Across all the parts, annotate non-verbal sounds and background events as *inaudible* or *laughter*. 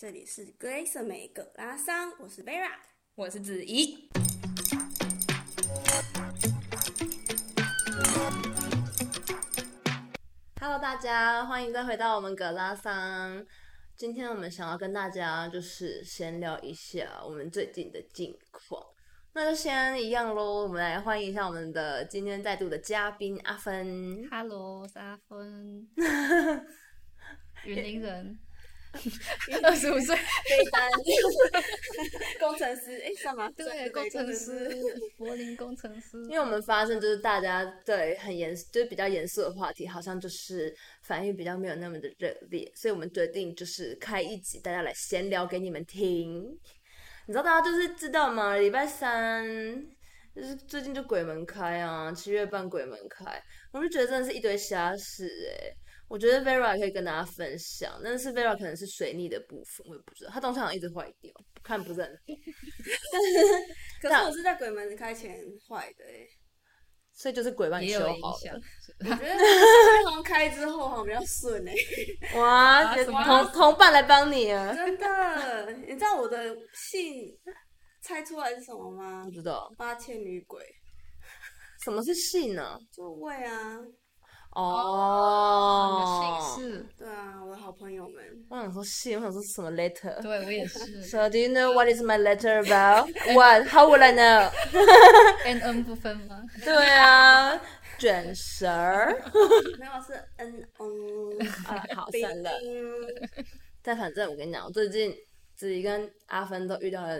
这里是格蕾瑟美格拉桑，我是 Vera，我是子怡。Hello，大家欢迎再回到我们格拉桑。今天我们想要跟大家就是闲聊一下我们最近的近况。那就先一样喽，我们来欢迎一下我们的今天再度的嘉宾阿芬。Hello，我是阿芬，*laughs* 云林人。*laughs* 二十五岁，非单，*laughs* 工程师，哎、欸，什么？对，工程师，柏林工程师。因为我们发现，就是大家对很严，就是比较严肃的话题，好像就是反应比较没有那么的热烈，所以我们决定就是开一集，大家来闲聊给你们听。你知道大家就是知道吗？礼拜三就是最近就鬼门开啊，七月半鬼门开，我就觉得真的是一堆瞎事哎、欸。我觉得 Vera 可以跟大家分享，但是 Vera 可能是水逆的部分，我也不知道，它东西好像一直坏掉，看不是很。但是，可是我是在鬼门开前坏的哎，所以就是鬼帮你修好了。我觉得鬼门开之后好像比较顺 *laughs* 哎。哇，啊、同同伴来帮你啊！真的，你知道我的姓猜出来是什么吗？不知道。八千女鬼。什么是姓呢？座位啊。哦，姓氏，对啊，我的好朋友们。我想说姓，我想说什么 letter？对，我也是。*laughs* So do you know what is my letter about? What? How would I know? *laughs* N N 不分吗？*laughs* 对啊，卷舌。没有是 N N 啊，好算了。但反正我跟你讲，我最近自己跟阿芬都遇到了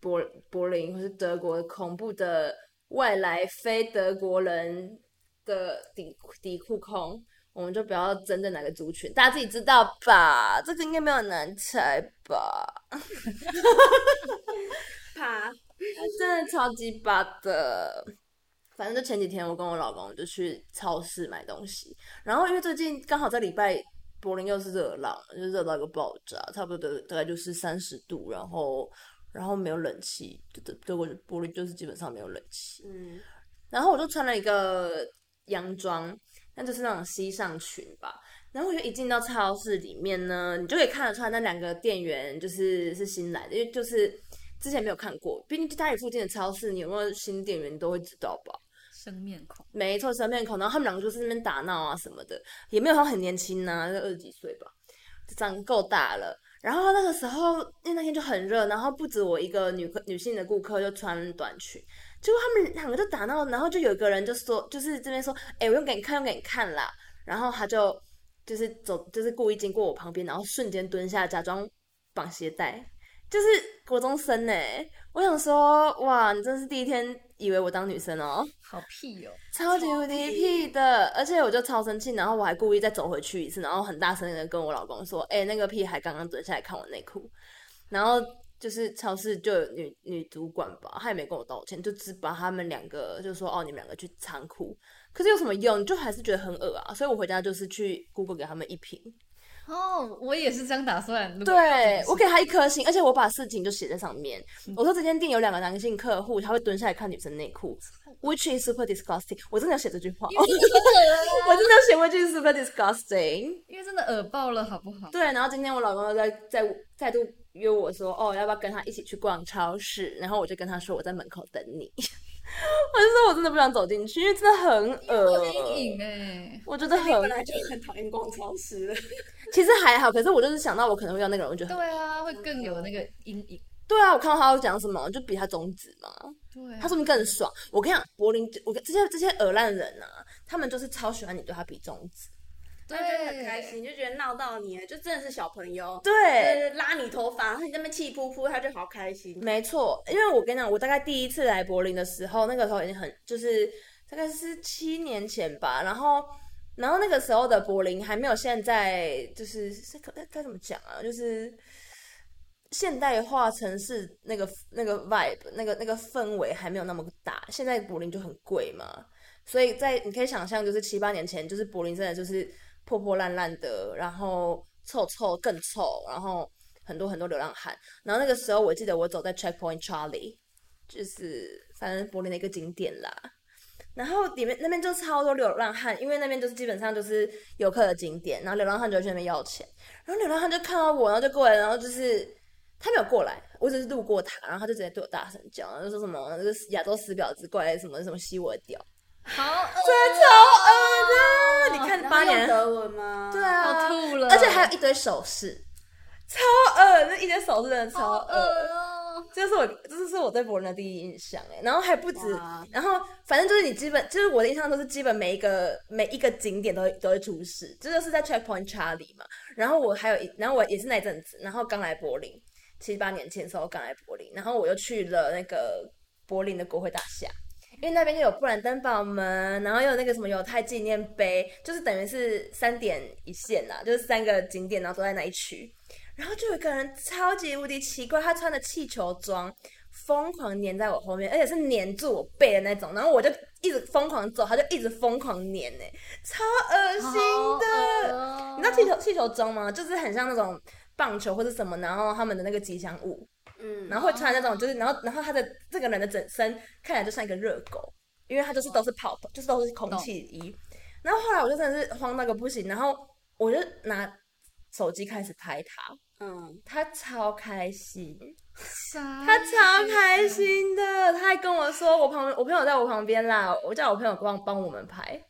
柏柏林或是德国恐怖的外来非德国人。的底底裤控，我们就不要针对哪个族群，大家自己知道吧？这个应该没有难猜吧？*laughs* 怕，真的超级巴的。反正就前几天，我跟我老公就去超市买东西，然后因为最近刚好在礼拜柏林又是热浪，就热到一个爆炸，差不多大概就是三十度，然后然后没有冷气，德德国柏林就是基本上没有冷气。嗯，然后我就穿了一个。洋装，那就是那种西上裙吧。然后我就一进到超市里面呢，你就可以看得出来那两个店员就是是新来的，因为就是之前没有看过。毕竟家里附近的超市，你有没有新店员，你都会知道吧？生面孔，没错，生面孔。然后他们两个就是那边打闹啊什么的，也没有说很年轻呐、啊，就二十几岁吧，长够大了。然后那个时候，因为那天就很热，然后不止我一个女客女性的顾客就穿短裙。结果他们两个就打闹，然后就有一个人就说，就是这边说，哎，我用给你看，用给你看啦。然后他就就是走，就是故意经过我旁边，然后瞬间蹲下，假装绑鞋带，就是国中生呢。我想说，哇，你真是第一天以为我当女生哦，好屁哦，超级无敌屁的，而且我就超生气，然后我还故意再走回去一次，然后很大声的跟我老公说，哎，那个屁孩刚刚蹲下来看我内裤，然后。就是超市就有女女主管吧，她也没跟我道歉，就只把他们两个就说哦，你们两个去仓库，可是有什么用？就还是觉得很恶啊，所以我回家就是去 Google 给他们一评。哦，我也是这样打算。对，我给他一颗星，而且我把事情就写在上面。嗯、我说这间店有两个男性客户，他会蹲下来看女生内裤，which is super disgusting。我真的要写这句话，我真的要写 which is super disgusting，因为真的恶爆了，好不好？对，然后今天我老公又在在再度。约我说哦，要不要跟他一起去逛超市？然后我就跟他说我在门口等你。*laughs* 我就说我真的不想走进去，因为真的很恶阴影哎。我觉得很，本来就很讨厌逛超市的。*laughs* 其实还好，可是我就是想到我可能会要那个人，我觉得对啊，会更有那个阴影。对啊，我看到他要讲什么，就比他中指嘛。对、啊，他说不定更爽。我跟你讲，柏林，我这些这些恶烂人啊，他们就是超喜欢你对他比中指。对，就很开心，就觉得闹到你了，就真的是小朋友。对，拉你头发，然后你在那边气噗噗，他就好开心。没错，因为我跟你讲，我大概第一次来柏林的时候，那个时候已经很，就是大概是七年前吧。然后，然后那个时候的柏林还没有现在，就是该该怎么讲啊？就是现代化城市那个那个 vibe，那个那个氛围还没有那么大。现在柏林就很贵嘛，所以在你可以想象，就是七八年前，就是柏林真的就是。破破烂烂的，然后臭臭更臭，然后很多很多流浪汉。然后那个时候，我记得我走在 Checkpoint Charlie，就是反正柏林的一个景点啦。然后里面那边就超多流浪汉，因为那边就是基本上就是游客的景点，然后流浪汉就去那边要钱，然后流浪汉就看到我，然后就过来，然后就是他没有过来，我只是路过他，然后他就直接对我大声叫，然后就说什么就是亚洲死婊子过来什么什么吸我的屌，好恶，真的超恶的，你看八年。德文吗？对啊，好吐了，而且还有一堆手势，超恶，那一堆手势真的超恶。这是我，这是我对柏林的第一印象哎，然后还不止，然后反正就是你基本就是我的印象都是基本每一个每一个景点都会都会出事，这就是在 Checkpoint Charlie 嘛。然后我还有一，然后我也是那阵子，然后刚来柏林，七八年前的时候刚来柏林，然后我又去了那个柏林的国会大厦，因为那边就有布兰登堡门，然后又有那个什么犹太纪念碑，就是等于是三点一线啦，就是三个景点，然后都在那一区。然后就有一个人超级无敌奇怪，他穿的气球装，疯狂黏在我后面，而且是黏住我背的那种。然后我就一直疯狂走，他就一直疯狂黏，哎，超恶心的。哦、你知道气球气球装吗？就是很像那种棒球或者什么，然后他们的那个吉祥物，嗯，然后会穿那种，就是然后然后他的这个人的整身看起来就像一个热狗，因为他就是都是泡泡，就是都是空气衣。然后后来我就真的是慌那个不行，然后我就拿。手机开始拍他，嗯，他超开心，他超开心的，他还跟我说，我旁边，我朋友在我旁边啦，我叫我朋友帮帮我们拍。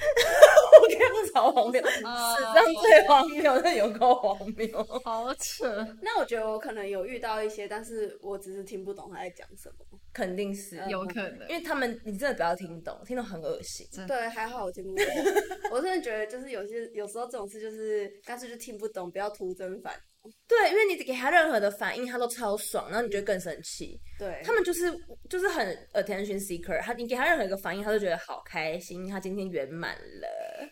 *laughs* 我觉得超荒谬，*laughs* 史上最荒谬，那有够荒谬，好扯。*laughs* 那我觉得我可能有遇到一些，但是我只是听不懂他在讲什么。肯定是有可能，因为他们你真的不要听懂，听懂很恶心。对，还好我听不懂。我真的觉得就是有些有时候这种事就是干脆就听不懂，不要徒增烦。对，因为你给他任何的反应，他都超爽，然后你就会更生气。对，他们就是就是很 attention seeker，他你给他任何一个反应，他都觉得好开心，他今天圆满了。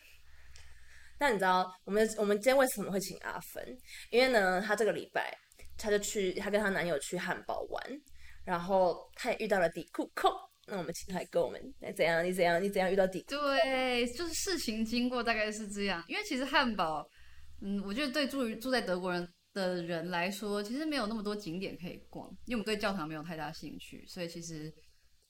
但你知道我们我们今天为什么会请阿芬？因为呢，他这个礼拜他就去，他跟他男友去汉堡玩，然后他也遇到了底裤控。那我们请他跟我们来怎样？你怎样？你怎样遇到底？对，就是事情经过大概是这样，因为其实汉堡，嗯，我觉得对住于住在德国人。的人来说，其实没有那么多景点可以逛，因为我们对教堂没有太大兴趣，所以其实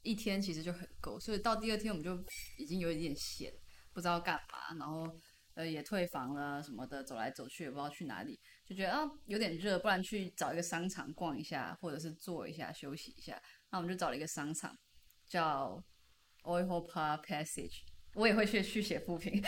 一天其实就很够。所以到第二天我们就已经有一点闲，不知道干嘛，然后呃也退房了什么的，走来走去也不知道去哪里，就觉得啊有点热，不然去找一个商场逛一下，或者是坐一下休息一下。那我们就找了一个商场叫 Europa Passage，我也会去去写复评，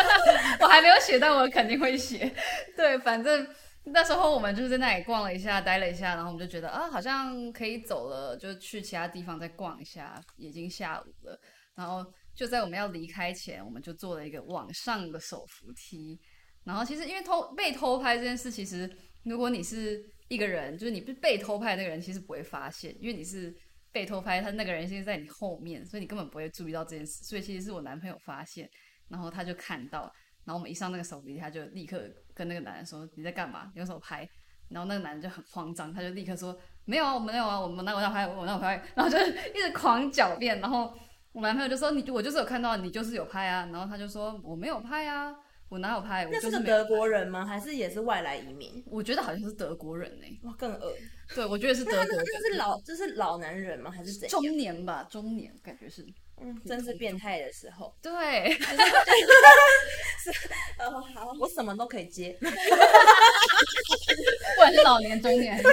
*laughs* 我还没有写，但我肯定会写。*laughs* 对，反正。那时候我们就在那里逛了一下，待了一下，然后我们就觉得啊，好像可以走了，就去其他地方再逛一下。已经下午了，然后就在我们要离开前，我们就做了一个往上的手扶梯。然后其实因为偷被偷拍这件事，其实如果你是一个人，就是你被偷拍那个人，其实不会发现，因为你是被偷拍，他那个人现在在你后面，所以你根本不会注意到这件事。所以其实是我男朋友发现，然后他就看到。然后我们一上那个手扶梯，他就立刻跟那个男人说：“你在干嘛？你用手拍。”然后那个男人就很慌张，他就立刻说：“没有啊，我没有啊，我们那我在拍？我哪有拍？”然后就一直狂狡辩。然后我男朋友就说：“你我就是有看到，你就是有拍啊。”然后他就说：“我没有拍啊，我哪有拍？”我就是，德国人吗？还是也是外来移民？我觉得好像是德国人呢、欸。哇，更恶。对，我觉得是德国人。这 *laughs* 是老，这是老男人吗？还是怎样？中年吧，中年感觉是。嗯，真是变态的时候。对，*laughs* *laughs* 好，我什么都可以接。*laughs* 不管是老年、中年，*laughs* 我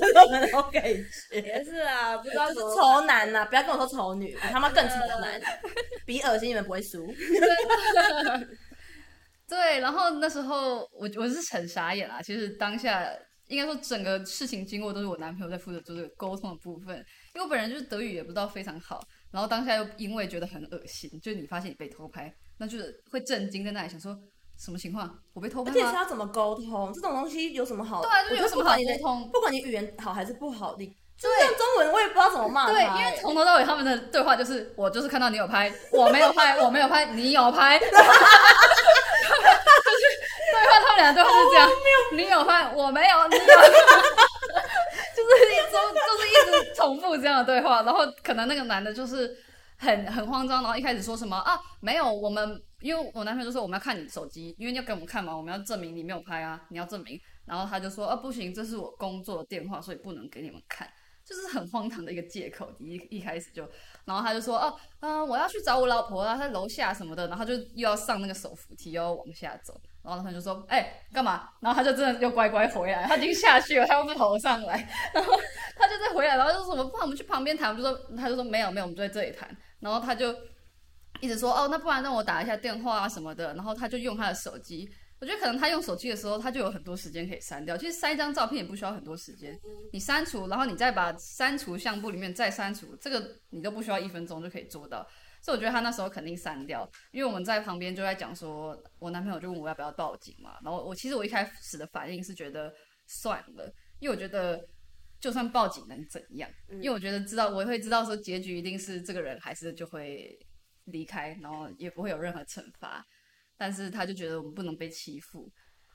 什么都可以接。也是啊，不知道是丑男呐，不要跟我说丑女，我他妈更丑男，比恶心你们不会输。*laughs* 对，然后那时候我我是很傻眼啦，其实当下应该说整个事情经过都是我男朋友在负责做这个沟通的部分，因为我本人就是德语也不知道非常好。然后当下又因为觉得很恶心，就是你发现你被偷拍，那就是会震惊在那里想说什么情况？我被偷拍吗？而且是要怎么沟通？这种东西有什么好？对啊，就有什么好沟通？不管你语言好还是不好，你就用中文我也不知道怎么骂。对，因为从头到尾他们的对话就是我就是看到你有拍，我没有拍，我没有拍，你有拍。*laughs* 就是对话，他们俩对话是这样，你有拍，我没有，你有。*laughs* 就是一直就是一直重复这样的对话，然后可能那个男的就是很很慌张，然后一开始说什么啊，没有，我们因为我男朋友就说我们要看你手机，因为要给我们看嘛，我们要证明你没有拍啊，你要证明。然后他就说啊，不行，这是我工作的电话，所以不能给你们看。就是很荒唐的一个借口。一一开始就，然后他就说哦，嗯、我要去找我老婆啊，在楼下什么的，然后就又要上那个手扶梯，又要往下走。然后他就说，哎、干嘛？然后他就真的又乖乖回来，他已经下去了，他又不跑上来，*laughs* 然后他就再回来，然后就说什么，不然我们去旁边谈。我就说，他就说没有没有，我们就在这里谈。然后他就一直说，哦，那不然让我打一下电话啊什么的。然后他就用他的手机。我觉得可能他用手机的时候，他就有很多时间可以删掉。其实删一张照片也不需要很多时间，你删除，然后你再把删除相簿里面再删除，这个你都不需要一分钟就可以做到。所以我觉得他那时候肯定删掉，因为我们在旁边就在讲说，我男朋友就问我要不要报警嘛。然后我其实我一开始的反应是觉得算了，因为我觉得就算报警能怎样？因为我觉得知道我会知道说结局一定是这个人还是就会离开，然后也不会有任何惩罚。但是他就觉得我们不能被欺负，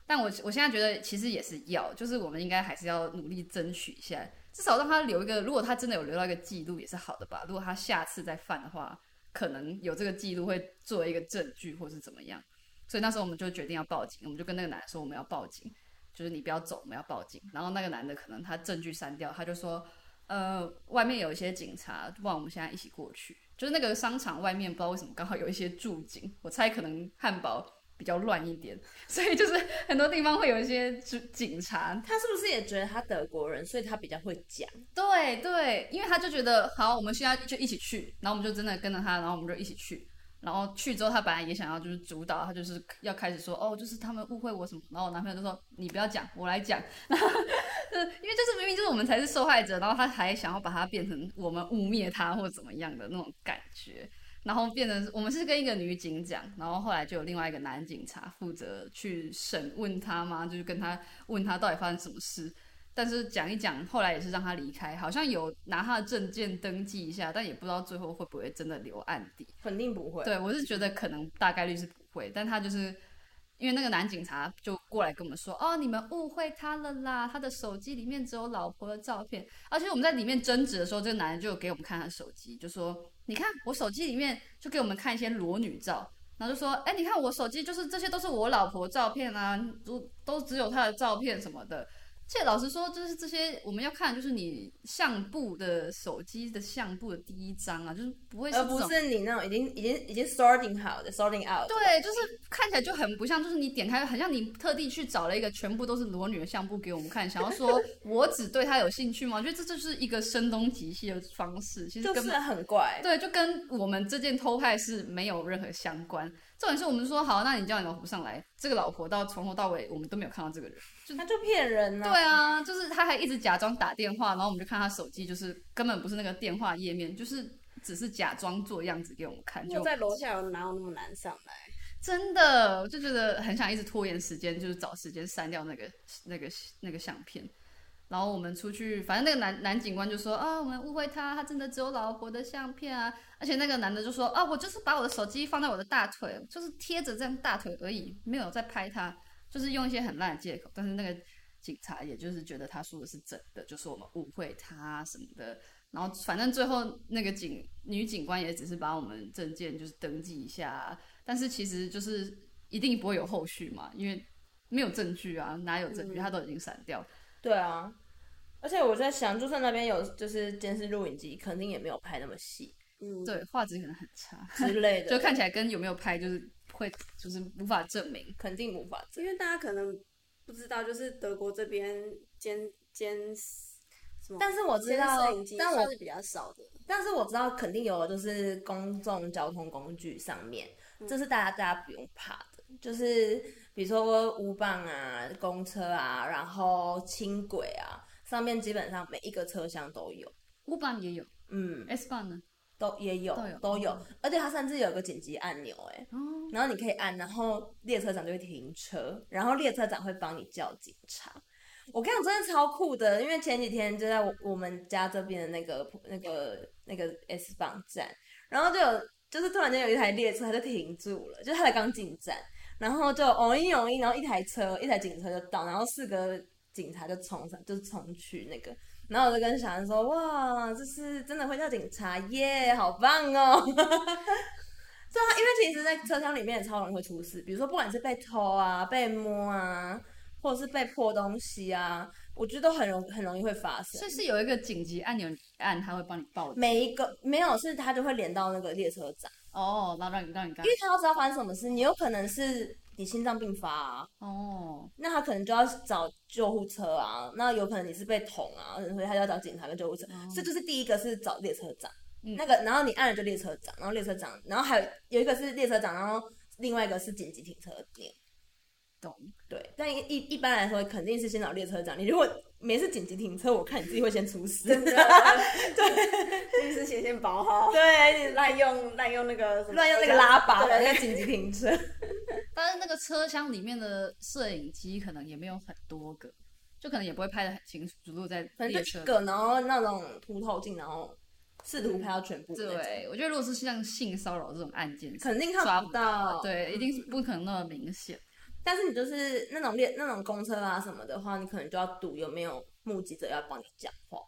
但我我现在觉得其实也是要，就是我们应该还是要努力争取一下，至少让他留一个，如果他真的有留到一个记录也是好的吧。如果他下次再犯的话，可能有这个记录会作为一个证据或是怎么样。所以那时候我们就决定要报警，我们就跟那个男的说我们要报警，就是你不要走，我们要报警。然后那个男的可能他证据删掉，他就说，呃，外面有一些警察，不然我们现在一起过去。就是那个商场外面，不知道为什么刚好有一些驻警，我猜可能汉堡比较乱一点，所以就是很多地方会有一些警察。他是不是也觉得他德国人，所以他比较会讲？对对，因为他就觉得好，我们现在就一起去，然后我们就真的跟着他，然后我们就一起去。然后去之后，他本来也想要就是主导，他就是要开始说哦，就是他们误会我什么。然后我男朋友就说你不要讲，我来讲。然 *laughs* 后因为就是明明就是我们才是受害者，然后他还想要把它变成我们污蔑他或怎么样的那种感觉，然后变成我们是跟一个女警讲，然后后来就有另外一个男警察负责去审问他嘛，就是跟他问他到底发生什么事。但是讲一讲，后来也是让他离开，好像有拿他的证件登记一下，但也不知道最后会不会真的留案底。肯定不会。对，我是觉得可能大概率是不会，但他就是因为那个男警察就过来跟我们说，哦，你们误会他了啦，他的手机里面只有老婆的照片，而且我们在里面争执的时候，这个男人就给我们看他的手机，就说，你看我手机里面就给我们看一些裸女照，然后就说，哎，你看我手机就是这些都是我老婆照片啊，都都只有他的照片什么的。这老实说，就是这些我们要看，就是你相簿的手机的相簿的第一张啊，就是不会是，而不是你那种已经已经已经 sorting 好的 sorting out。对，就是看起来就很不像，就是你点开，很像你特地去找了一个全部都是裸女的相簿给我们看，想要说 *laughs* 我只对她有兴趣吗？我觉得这就是一个声东击西的方式，其实根本很怪。对，就跟我们这件偷拍是没有任何相关。重点是我们说好，那你叫你老婆上来。这个老婆到从头到尾，我们都没有看到这个人，就他就骗人呢、啊。对啊，就是他还一直假装打电话，然后我们就看他手机，就是根本不是那个电话页面，就是只是假装做样子给我们看。就在楼下有哪有那么难上来？真的，我就觉得很想一直拖延时间，就是找时间删掉那个那个那个相片。然后我们出去，反正那个男男警官就说啊，我们误会他，他真的只有老婆的相片啊。而且那个男的就说啊，我就是把我的手机放在我的大腿，就是贴着这样大腿而已，没有在拍他，就是用一些很烂的借口。但是那个警察也就是觉得他说的是真的，就说我们误会他什么的。然后反正最后那个警女警官也只是把我们证件就是登记一下，但是其实就是一定不会有后续嘛，因为没有证据啊，哪有证据？他都已经删掉。对啊，而且我在想，就算那边有就是监视录影机，肯定也没有拍那么细。嗯，对，画质可能很差之类的，*laughs* 就看起来跟有没有拍就是会就是无法证明，肯定无法证明。因为大家可能不知道，就是德国这边监监什么，但是我知道，但我是比较少的。但是我知道肯定有，就是公众交通工具上面，这是大家大家不用怕的，就是。比如说 U-Bahn 啊，公车啊，然后轻轨啊，上面基本上每一个车厢都有。U-Bahn 也有，嗯，S-Bahn 呢，都也有，都有，而且它甚至有个紧急按钮，哎，然后你可以按，然后列车长就会停车，然后列车长会帮你叫警察。我跟你讲，真的超酷的，因为前几天就在我们家这边的那个那个那个 S-Bahn 站，然后就有就是突然间有一台列车它就停住了，就是它才刚进站。然后就哦一哦一，然后一台车，一台警车就到，然后四个警察就冲上，就是冲去那个，然后我就跟小安说，哇，这是真的会叫警察耶，好棒哦！*laughs* 对啊，因为其实，在车厢里面也超容易会出事，比如说不管是被偷啊、被摸啊，或者是被破东西啊，我觉得都很容很容易会发生。所以是有一个紧急按钮按，他会帮你报。每一个没有，是他就会连到那个列车长。哦，然后让你让你干。因为他要知道发生什么事，你有可能是你心脏病发啊。哦。那他可能就要找救护车啊，那有可能你是被捅啊，所以他就要找警察跟救护车。哦。这就是第一个是找列车长，嗯、那个然后你按了就列车长，然后列车长，然后还有有一个是列车长，然后另外一个是紧急停车点。懂，对，但一一般来说肯定是先找列车长。你如果没事紧急停车，我看你自己会先出事。*laughs* 对，先事先先保好。对，滥用滥用那个滥用那个拉把，对，那紧急停车。*laughs* 但是那个车厢里面的摄影机可能也没有很多个，就可能也不会拍的很清楚，只录在列车个，然后那种凸透镜，然后试图拍到全部。对，我觉得如果是像性骚扰这种案件，肯定看不到。对，一定是不可能那么明显。但是你就是那种列那种公车啊什么的话，你可能就要赌有没有目击者要帮你讲话。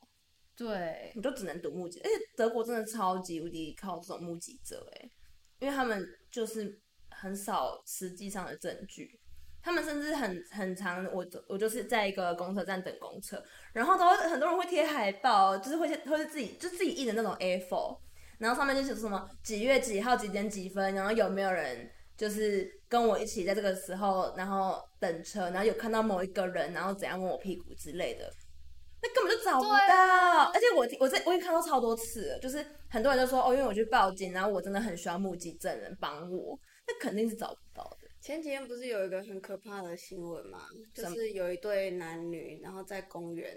对，你就只能赌目击。而且德国真的超级无敌靠这种目击者哎，因为他们就是很少实际上的证据，他们甚至很很长，我我就是在一个公车站等公车，然后都很多人会贴海报，就是会会是自己就自己印的那种 A4，然后上面就写什么几月几号几点几分，然后有没有人。就是跟我一起在这个时候，然后等车，然后有看到某一个人，然后怎样摸我屁股之类的，那根本就找不到。啊、而且我我在我已经看到超多次了，就是很多人都说哦，因为我去报警，然后我真的很需要目击证人帮我，那肯定是找不到的。前几天不是有一个很可怕的新闻嘛？就是有一对男女，然后在公园，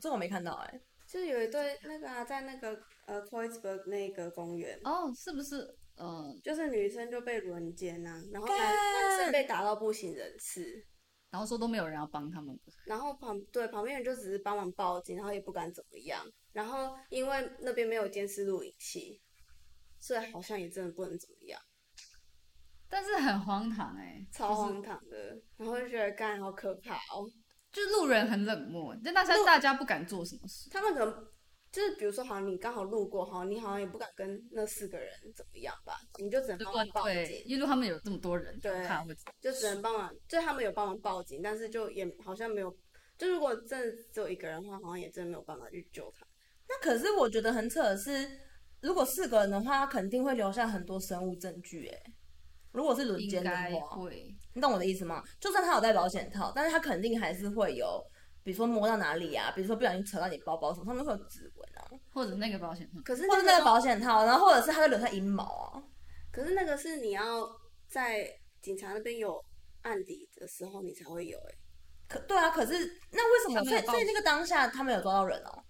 这我没看到哎、欸，就是有一对那个、啊、在那个呃 Kreuzberg 那个公园哦，是不是？嗯，就是女生就被轮奸呐，然后男男生被打到不省人事，然后说都没有人要帮他们，然后旁对旁边人就只是帮忙报警，然后也不敢怎么样，然后因为那边没有监视录影器，所以好像也真的不能怎么样，但是很荒唐哎、欸，超荒唐的，就是、然后就觉得干好可怕哦，就路人很冷漠，但大家大家不敢做什么事，他们可能。就是比如说，好像你刚好路过，好像你好像也不敢跟那四个人怎么样吧，你就只能帮忙报警。因为他们有这么多人，对，就只能帮忙。就他们有帮忙报警，但是就也好像没有。就如果真的只有一个人的话，好像也真的没有办法去救他。那可是我觉得很扯的是，如果四个人的话，他肯定会留下很多生物证据。哎，如果是轮奸的话，会。你懂我的意思吗？就算他有戴保险套，但是他肯定还是会有。比如说摸到哪里啊，比如说不小心扯到你包包什么，他们会有指纹啊，或者那个保险套，可是或者那个保险套，然后或者是他会留下阴毛啊。可是那个是你要在警察那边有案底的时候，你才会有哎、欸。可对啊，可是那为什么？所以所以那个当下他没有抓到人哦。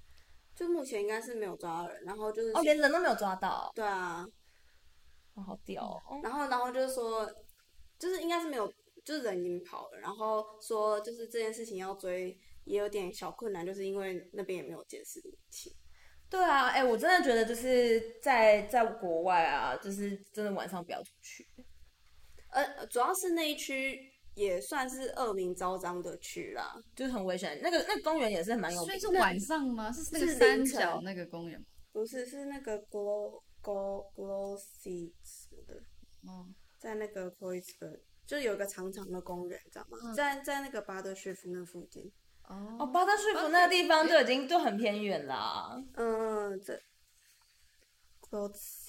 就目前应该是没有抓到人，然后就是哦，连人都没有抓到。对啊，哦、好屌哦。然后然后就是说，就是应该是没有，就是人已经跑了，然后说就是这件事情要追。也有点小困难，就是因为那边也没有监视器。对啊，哎、欸，我真的觉得就是在在国外啊，就是真的晚上不要出去。呃，主要是那一区也算是恶名昭彰的区啦，就是很危险。那个那个公园也是蛮有名的。所以是晚上吗？是那个三角那个公园？不是，是那个 Glo Glo Glossitz 的。哦，在那个 Kreuzberg 就有一个长长的公园，知道吗？嗯、在在那个巴德雪夫那附近。哦，巴德说服那个地方就已经就很偏远了。嗯，这，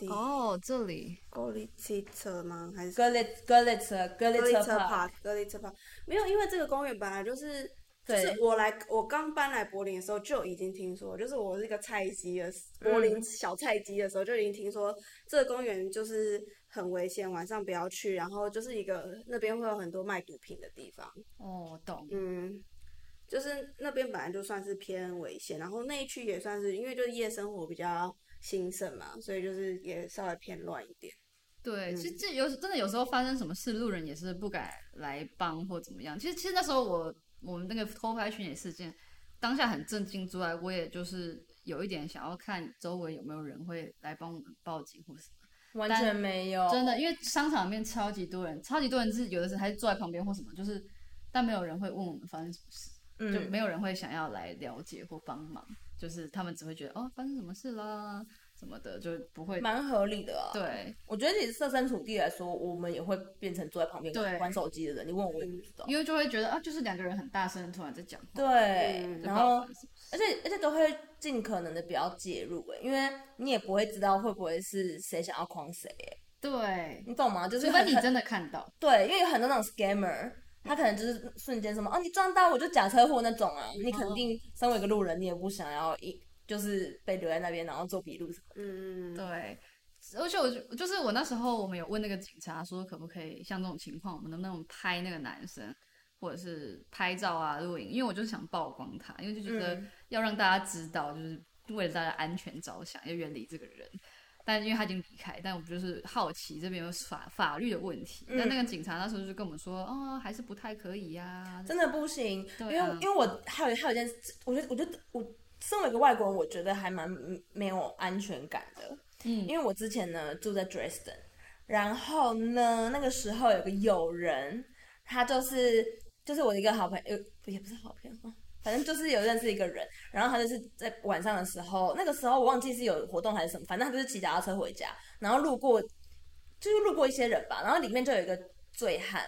哦，这里，格里汽车吗？还是格里格里车格里车帕格里车帕？没有，因为这个公园本来就是，就是我来我刚搬来柏林的时候就已经听说，就是我是一个菜鸡的柏林小菜鸡的时候就已经听说这个公园就是很危险，晚上不要去，然后就是一个那边会有很多卖毒品的地方。哦，懂，嗯。就是那边本来就算是偏危险，然后那一区也算是，因为就是夜生活比较兴盛嘛，所以就是也稍微偏乱一点。对，其实这有真的有时候发生什么事，路人也是不敢来帮或怎么样。其实其实那时候我我们那个偷拍巡演事件当下很震惊之外，我也就是有一点想要看周围有没有人会来帮我们报警或什么，完全没有，真的，因为商场里面超级多人，超级多人是有的时候还是坐在旁边或什么，就是但没有人会问我们发生什么事。嗯、就没有人会想要来了解或帮忙，就是他们只会觉得哦，发生什么事啦，什么的，就不会蛮合理的啊。对，我觉得你设身处地来说，我们也会变成坐在旁边玩手机的人。你问我，我也不知道，因为就会觉得啊，就是两个人很大声突然在讲话。对，嗯、然后而且而且都会尽可能的不要介入诶，因为你也不会知道会不会是谁想要诓谁。对，你懂吗？就是除非你真的看到。对，因为有很多那种 scammer，他可能就是瞬间什么哦，你撞到我就假车祸那种啊，你肯定身为一个路人，你也不想要一。就是被留在那边，然后做笔录什么。嗯，对。而且我就就是我那时候，我们有问那个警察说，可不可以像这种情况，我们能不能拍那个男生，或者是拍照啊、录影？因为我就是想曝光他，因为就觉得要让大家知道，就是为了大家安全着想，要远离这个人。但因为他已经离开，但我们就是好奇这边有法法律的问题。嗯、但那个警察那时候就跟我们说，哦，还是不太可以呀、啊，真的不行。对啊、因为因为我还有还有一件事，我觉得我觉得我。身为一个外国人，我觉得还蛮没有安全感的。嗯，因为我之前呢住在 Dresden，然后呢那个时候有个友人，他就是就是我的一个好朋友，也不是好朋友，反正就是有认识一个人，然后他就是在晚上的时候，那个时候我忘记是有活动还是什么，反正他就是骑脚踏车回家，然后路过就是路过一些人吧，然后里面就有一个醉汉。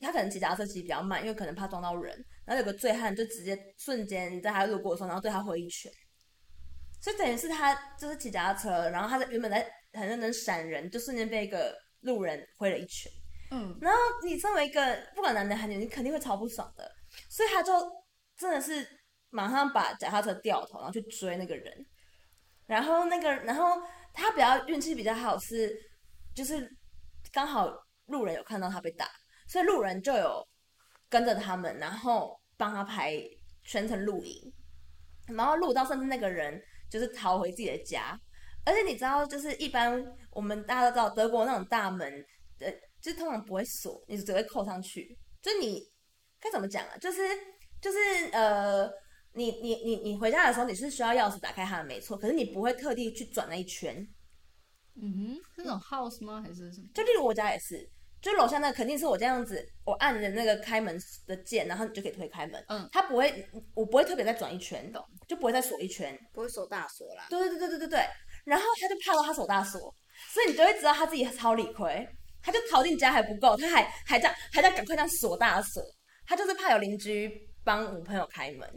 他可能骑脚踏车骑比较慢，因为可能怕撞到人。然后有个醉汉就直接瞬间在他路过的时候，然后对他挥一拳。所以等于是他就是骑脚踏车，然后他在原本在很认真闪人，就瞬间被一个路人挥了一拳。嗯。然后你身为一个不管男的还是女，你肯定会超不爽的。所以他就真的是马上把脚踏车掉头，然后去追那个人。然后那个，然后他比较运气比较好是，就是刚好路人有看到他被打。所以路人就有跟着他们，然后帮他拍全程录影，然后录到甚至那个人就是逃回自己的家。而且你知道，就是一般我们大家都知道，德国那种大门，呃，就通常不会锁，你只会扣上去。就你该怎么讲啊？就是就是呃，你你你你回家的时候，你是需要钥匙打开它的，没错。可是你不会特地去转那一圈。嗯哼，是那种 house 吗？还是什么？就例如我家也是。就楼下那肯定是我这样子，我按着那个开门的键，然后你就可以推开门。嗯，他不会，我不会特别再转一圈，懂？就不会再锁一圈，不会锁大锁啦。对对对对对对对。然后他就怕到他锁大锁，所以你就会知道他自己超理亏，他就逃进家还不够，他还还在还在赶快这样锁大锁，他就是怕有邻居帮我朋友开门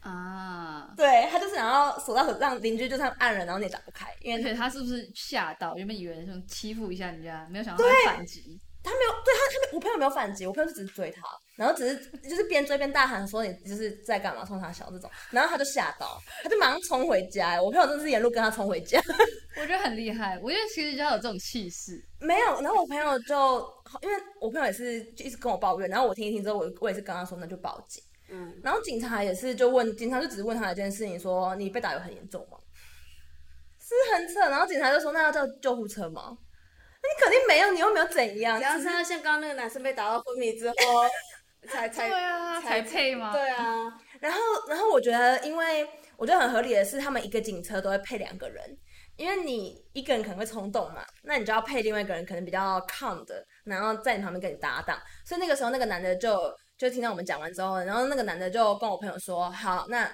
啊。对，他就是想要锁到手，让邻居就算按了，然后你也打不开，因为他是不是吓到？原本以为说欺负一下人家，没有想到他反击。他没有对他，他没我朋友没有反击，我朋友就只是追他，然后只是就是边追边大喊说，你就是在干嘛，冲他笑这种，然后他就吓到，他就马上冲回家。我朋友真的是沿路跟他冲回家，我觉得很厉害。我觉得其实就要有这种气势。没有，然后我朋友就因为我朋友也是就一直跟我抱怨，然后我听一听之后，我我也是跟他说那就报警。嗯，然后警察也是就问，警察就只是问他一件事情，说你被打有很严重吗？是很扯，然后警察就说那要叫救护车吗？那你肯定没有，你又没有怎样？只要像刚刚那个男生被打到昏迷之后，才 *laughs* 才对啊，才配吗？对啊。然后，然后我觉得，因为我觉得很合理的是，他们一个警车都会配两个人，因为你一个人可能会冲动嘛，那你就要配另外一个人，可能比较 calm 的，然后在你旁边跟你搭档。所以那个时候，那个男的就就听到我们讲完之后，然后那个男的就跟我朋友说：“好，那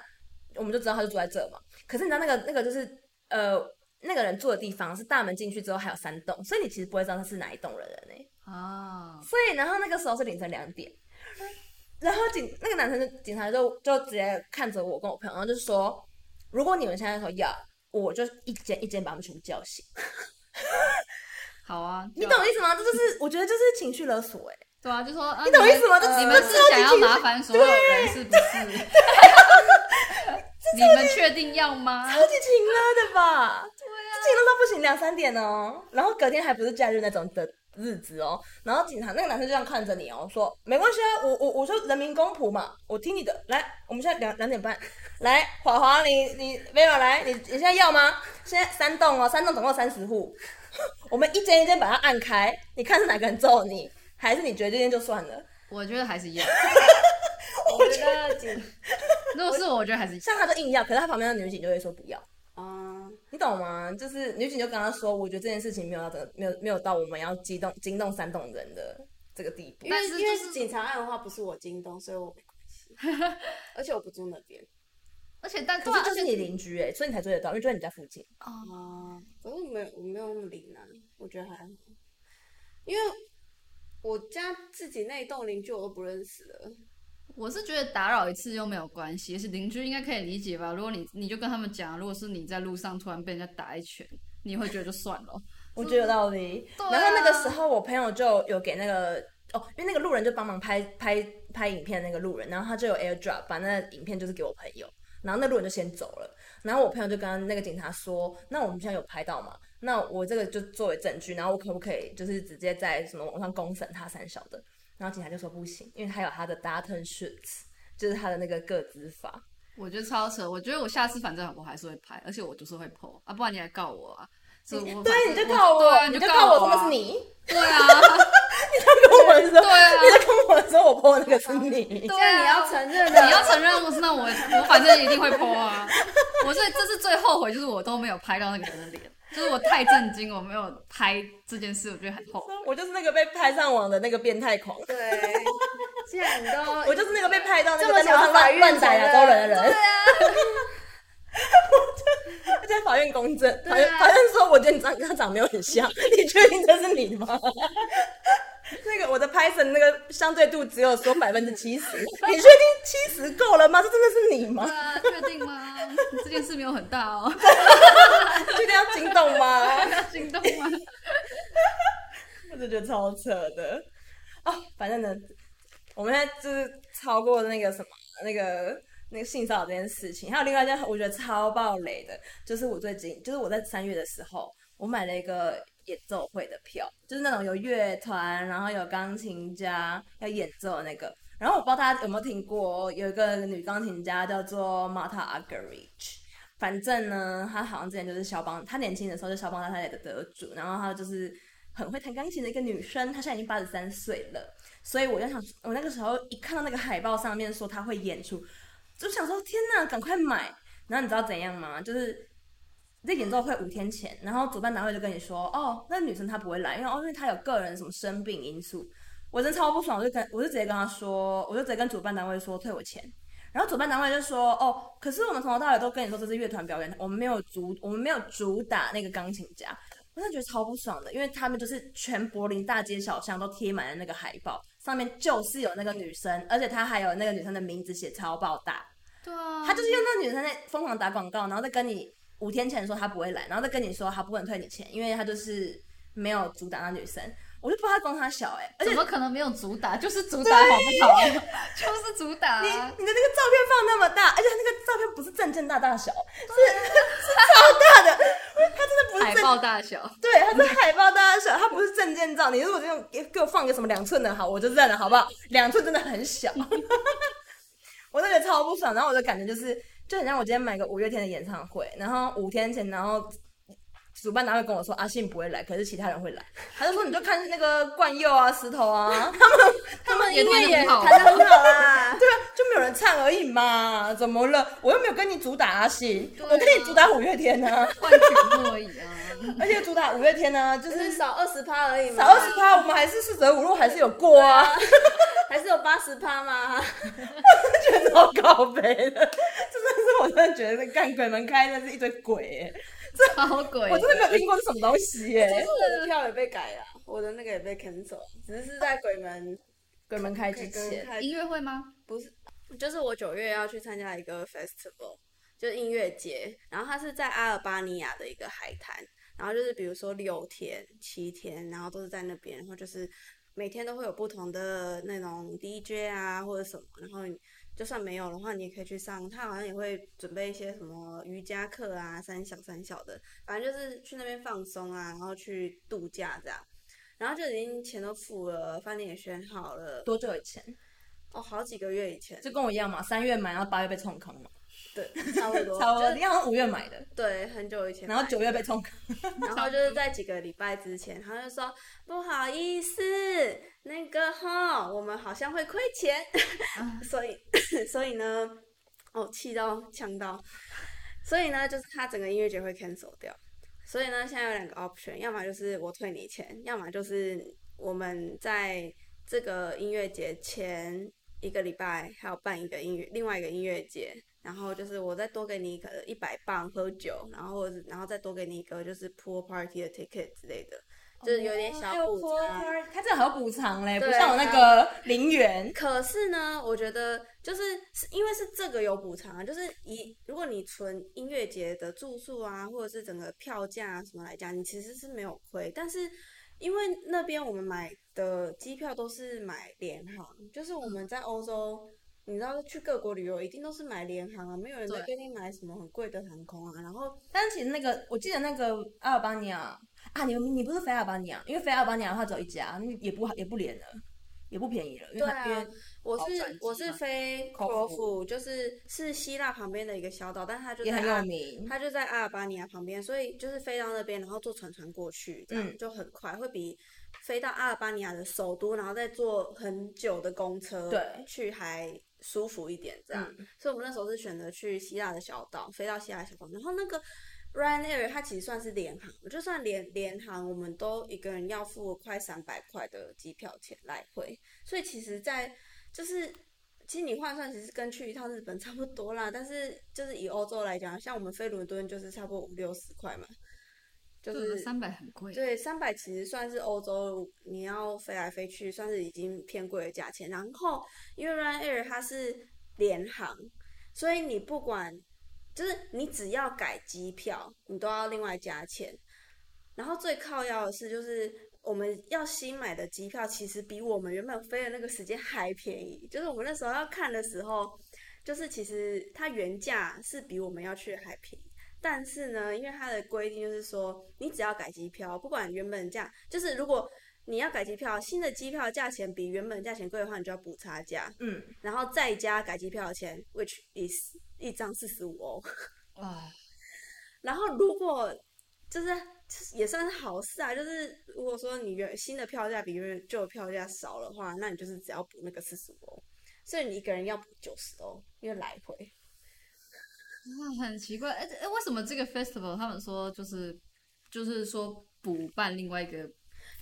我们就知道他就住在这嘛。”可是你知道那个那个就是呃。那个人住的地方是大门进去之后还有三栋，所以你其实不会知道他是哪一栋的人呢。哦，所以然后那个时候是凌晨两点，然后警那个男生就警察就就直接看着我跟我朋友，然后就说：“如果你们现在说要，我就一间一间把他们全部叫醒。*laughs* ”好啊，你懂我意思吗？这就是我觉得就是情绪勒索哎。对啊，就说、啊、你懂意思吗？呃、你们是想要麻烦所有人是不是？*laughs* 你们确定要吗？超级勤了的吧？*laughs* 警察到不行，两三点哦，然后隔天还不是假日那种的日子哦，然后警察那个男生就这样看着你哦，说没关系啊，我我我说人民公仆嘛，我听你的，来，我们现在两两点半，来，华华你你没有来，你你现在要吗？现在三栋哦，三栋总共三十户，*laughs* 我们一间一间把它按开，你看是哪个人揍你，还是你觉得这件就算了？我觉得还是要，*laughs* 我觉得警，如果是我，我觉得还是像他都硬要，可是他旁边的女警就会说不要。啊，uh, 你懂吗？就是女警就跟他说，我觉得这件事情没有到这，没有没有到我们要激动惊动山东人的这个地步。但是因为警察案的话，不是我惊动，所以我没关系。*laughs* 而且我不住那边，而且且但可是就是你邻居哎、欸，所以你才追得到，因为就在你家附近。哦，可是没有，我没有那么灵啊，我觉得还好，因为我家自己那一栋邻居我都不认识了。我是觉得打扰一次又没有关系，是邻居应该可以理解吧？如果你你就跟他们讲，如果是你在路上突然被人家打一拳，你会觉得就算了。*laughs* 我觉得有道理。*laughs* 啊、然后那个时候我朋友就有给那个哦，因为那个路人就帮忙拍拍拍影片，那个路人，然后他就有 AirDrop 把那个影片就是给我朋友，然后那路人就先走了，然后我朋友就跟那个警察说，那我们现在有拍到吗？那我这个就作为证据，然后我可不可以就是直接在什么网上公审他三小的？然后警察就说不行，因为他有他的 Dutton shoots，就是他的那个个资法。我觉得超扯，我觉得我下次反正我还是会拍，而且我就是会 po 啊，不然你来告我啊！对，你就告我，我你就告我，说的是你。对啊，*laughs* 你在跟我说，对啊，你在跟我说我 po 那个是你。对啊，你要承认的，你要承认，我是那我我反正一定会 po 啊！我最这是最后悔，就是我都没有拍到那个人的脸。就是我太震惊，我没有拍这件事，我觉得很后悔。我就是那个被拍上网的那个变态狂。对，既然你都，*laughs* 我就是那个被拍到那个在路上乱乱打亚洲人的人。对啊。*laughs* 我在法院公证，法院法院说，我觉得你长跟他长没有很像，你确定这是你吗？*laughs* 那个我的 Python 那个相对度只有说百分之七十，*laughs* 你确定七十够了吗？这真的是你吗？确定吗？这件事没有很大哦。确 *laughs* 定要惊动吗？要惊动吗？我就觉得超扯的哦。反正呢，我们现在就是超过那个什么那个那个性骚扰这件事情，还有另外一件我觉得超爆雷的，就是我最近就是我在三月的时候，我买了一个。演奏会的票，就是那种有乐团，然后有钢琴家要演奏的那个。然后我不知道大家有没有听过，有一个女钢琴家叫做 Marta Argerich。反正呢，她好像之前就是肖邦，她年轻的时候就肖邦大赛的得主。然后她就是很会弹钢琴的一个女生，她现在已经八十三岁了。所以我就想，我那个时候一看到那个海报上面说她会演出，就想说天哪，赶快买。然后你知道怎样吗？就是。在演奏会五天前，然后主办单位就跟你说，哦，那女生她不会来，因为哦，因为她有个人什么生病因素。我真超不爽，我就跟我就直接跟他说，我就直接跟主办单位说退我钱。然后主办单位就说，哦，可是我们从头到尾都跟你说这是乐团表演，我们没有主我们没有主打那个钢琴家。我真的觉得超不爽的，因为他们就是全柏林大街小巷都贴满了那个海报，上面就是有那个女生，而且他还有那个女生的名字写超爆大。对啊，他就是用那个女生在疯狂打广告，然后再跟你。五天前说他不会来，然后再跟你说他不能退你钱，因为他就是没有主打那女生，我就不知道他光他小哎、欸，怎么可能没有主打？就是主打好不好？*laughs* 就是主打、啊。你你的那个照片放那么大，而且他那个照片不是证件大大小，是、啊、*laughs* 是超大的，他真的不是海报大小。对，他是海报大小，他不是证件照。你如果这种给给我放个什么两寸的好，我就认了，好不好？两寸真的很小，*laughs* 我真的超不爽。然后我的感觉就是。就很像我今天买个五月天的演唱会，然后五天前，然后主办单位跟我说阿信不会来，可是其他人会来。他就说你就看那个冠佑啊、石头啊，*laughs* 他们他们音乐也弹的很好啊，*laughs* 对啊，就没有人唱而已嘛，怎么了？我又没有跟你主打阿信，啊、我跟你主打五月天呢、啊，*laughs* 换曲目而已啊。而且主打五月天呢、啊，就是少二十趴而已嘛，少二十趴，我们还是四舍五入还是有过啊，啊还是有八十趴吗？我觉得超高杯的，真的是我真的觉得干鬼门开，那是一堆鬼，这好鬼，我真的没有听过是什么东西耶。票也被改了，我的那个也被 cancel，只是在鬼门 *laughs* 鬼门开之前。音乐会吗？不是，就是我九月要去参加一个 festival，就是音乐节，然后它是在阿尔巴尼亚的一个海滩。然后就是比如说六天、七天，然后都是在那边，然后就是每天都会有不同的那种 DJ 啊或者什么，然后就算没有的话，你也可以去上。他好像也会准备一些什么瑜伽课啊，三小三小的，反正就是去那边放松啊，然后去度假这样。然后就已经钱都付了，饭店也选好了。多久以前？哦，好几个月以前。就跟我一样嘛，三月买，然后八月被冲空嘛。对，差不多，*laughs* 差不多。你好像五月买的，对，很久以前。然后九月被冲，然后就是在几个礼拜之前，他就说不好意思，那个哈，我们好像会亏钱，*laughs* 所以 *laughs* 所以呢，哦，气到呛到，所以呢，就是他整个音乐节会 cancel 掉。所以呢，现在有两个 option，要么就是我退你钱，要么就是我们在这个音乐节前一个礼拜还要办一个音乐，另外一个音乐节。然后就是我再多给你一个一百磅喝酒，然后然后再多给你一个就是 pool party 的 ticket 之类的。就是有点小补偿，他这个还有补偿嘞，不像我那个零元。可是呢，我觉得就是是因为是这个有补偿啊，就是以如果你纯音乐节的住宿啊，或者是整个票价啊什么来讲，你其实是没有亏。但是因为那边我们买的机票都是买联航，就是我们在欧洲，你知道去各国旅游一定都是买联航啊，没有人在给你买什么很贵的航空啊。然后，但是其实那个我记得那个阿尔巴尼亚。啊，你你不是飞阿尔巴尼亚，因为飞阿尔巴尼亚的话只有一家，也不也不连了，也不便宜了。对啊，我是我是飞科夫，就是是希腊旁边的一个小岛，但它就在也很有名，它就在阿尔巴尼亚旁边，所以就是飞到那边，然后坐船船过去，这样就很快，嗯、会比飞到阿尔巴尼亚的首都，然后再坐很久的公车对去还舒服一点，这样。嗯、所以我们那时候是选择去希腊的小岛，飞到希腊小岛，然后那个。Ryanair 它其实算是联航，就算联联航，我们都一个人要付快三百块的机票钱来回，所以其实在，在就是其实你换算，其实跟去一趟日本差不多啦。但是就是以欧洲来讲，像我们飞伦敦就是差不多五六十块嘛，就是三百很贵。对，三百其实算是欧洲你要飞来飞去，算是已经偏贵的价钱。然后因为 Ryanair 它是联航，所以你不管。就是你只要改机票，你都要另外加钱。然后最靠要的是，就是我们要新买的机票，其实比我们原本飞的那个时间还便宜。就是我们那时候要看的时候，就是其实它原价是比我们要去还便宜。但是呢，因为它的规定就是说，你只要改机票，不管原本价，就是如果你要改机票，新的机票价钱比原本价钱贵的话，你就要补差价。嗯，然后再加改机票的钱，which is 一张四十五欧，哇！*laughs* 然后如果就是也算是好事啊，就是如果说你原新的票价比原旧的票价少的话，那你就是只要补那个四十五欧，所以你一个人要补九十欧，因为来回。哇，很奇怪，哎哎，为什么这个 festival 他们说就是就是说补办另外一个？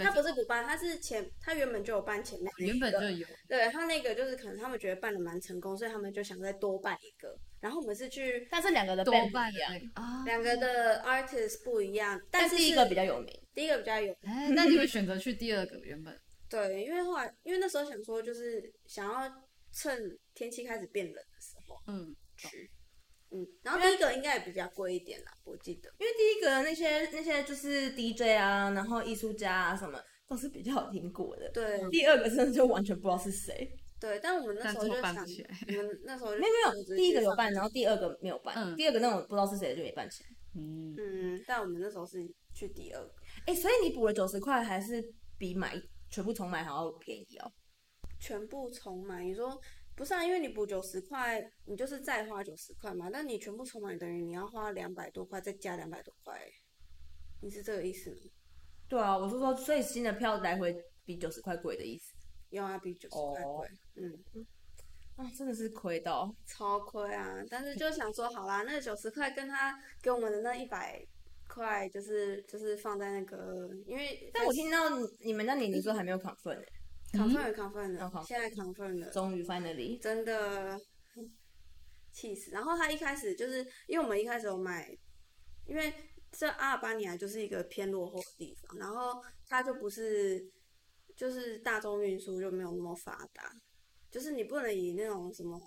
他不是补办，他是前，他原本就有办前面原本就有。对，他那个就是可能他们觉得办的蛮成功，所以他们就想再多办一个。然后我们是去，但是两个的多办一样啊，两个的 artist 不一样，但是第一个比较有名，第一个比较有名。哎，那你会选择去第二个原本？*laughs* 对，因为后来因为那时候想说，就是想要趁天气开始变冷的时候，嗯，去。嗯，然后第一个应该也比较贵一点啦，我记得，因为第一个那些那些就是 DJ 啊，然后艺术家啊什么都是比较好听过的。对，第二个真的就完全不知道是谁。对，但我们那时候就想，我们那时候没有没有，第一个有办，然后第二个没有办，嗯、第二个那种不知道是谁的就没办起来。嗯嗯，但我们那时候是去第二个。哎，所以你补了九十块，还是比买全部重买还要便宜哦？全部重买，你说？不是啊，因为你补九十块，你就是再花九十块嘛。但你全部充满，等于你要花两百多块，再加两百多块。你是这个意思吗？对啊，我是说，所以新的票来回比九十块贵的意思。要啊，比九十块贵。Oh. 嗯。啊，真的是亏到超亏啊！但是就想说，好啦，那个九十块跟他给我们的那一百块，就是就是放在那个，因为但我听到你们那年龄说还没有 confirm 呢。Confirm confirm 了，嗯、现在 confirm 了，终于 finally，真的气死。然后他一开始就是因为我们一开始有买，因为这阿尔巴尼亚就是一个偏落后的地方，然后它就不是就是大众运输就没有那么发达，就是你不能以那种什么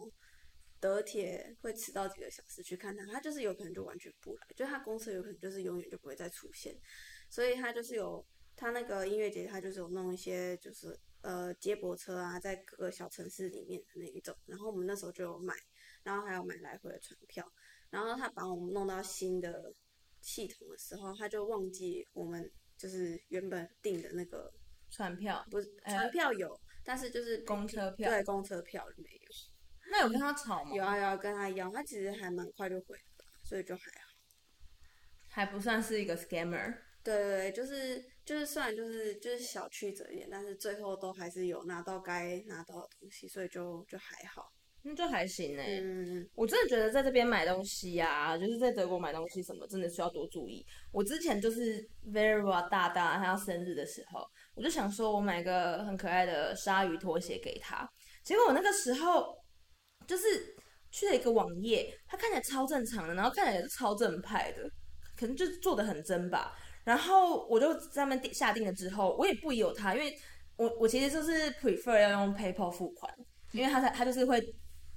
德铁会迟到几个小时去看它，它就是有可能就完全不来，就它公司有可能就是永远就不会再出现，所以它就是有他那个音乐节，他就是有弄一些就是。呃，接驳车啊，在各个小城市里面的那一种，然后我们那时候就有买，然后还有买来回的船票，然后他把我们弄到新的系统的时候，他就忘记我们就是原本订的那个船票，不是船票有，呃、但是就是公车票，对，公车票没有。那有跟他吵吗？有啊，有啊跟他要，他其实还蛮快就回了，所以就还好，还不算是一个 scammer。对对对，就是。就是虽然就是就是小曲折一点，但是最后都还是有拿到该拿到的东西，所以就就还好，那就还行呢。嗯，我真的觉得在这边买东西呀、啊，就是在德国买东西什么，真的需要多注意。我之前就是 Vera 大大他要生日的时候，我就想说我买个很可爱的鲨鱼拖鞋给他，结果我那个时候就是去了一个网页，它看起来超正常的，然后看起来也是超正派的，可能就是做的很真吧。然后我就在那边下定了之后，我也不疑有他，因为我我其实就是 prefer 要用 PayPal 付款，因为他他他就是会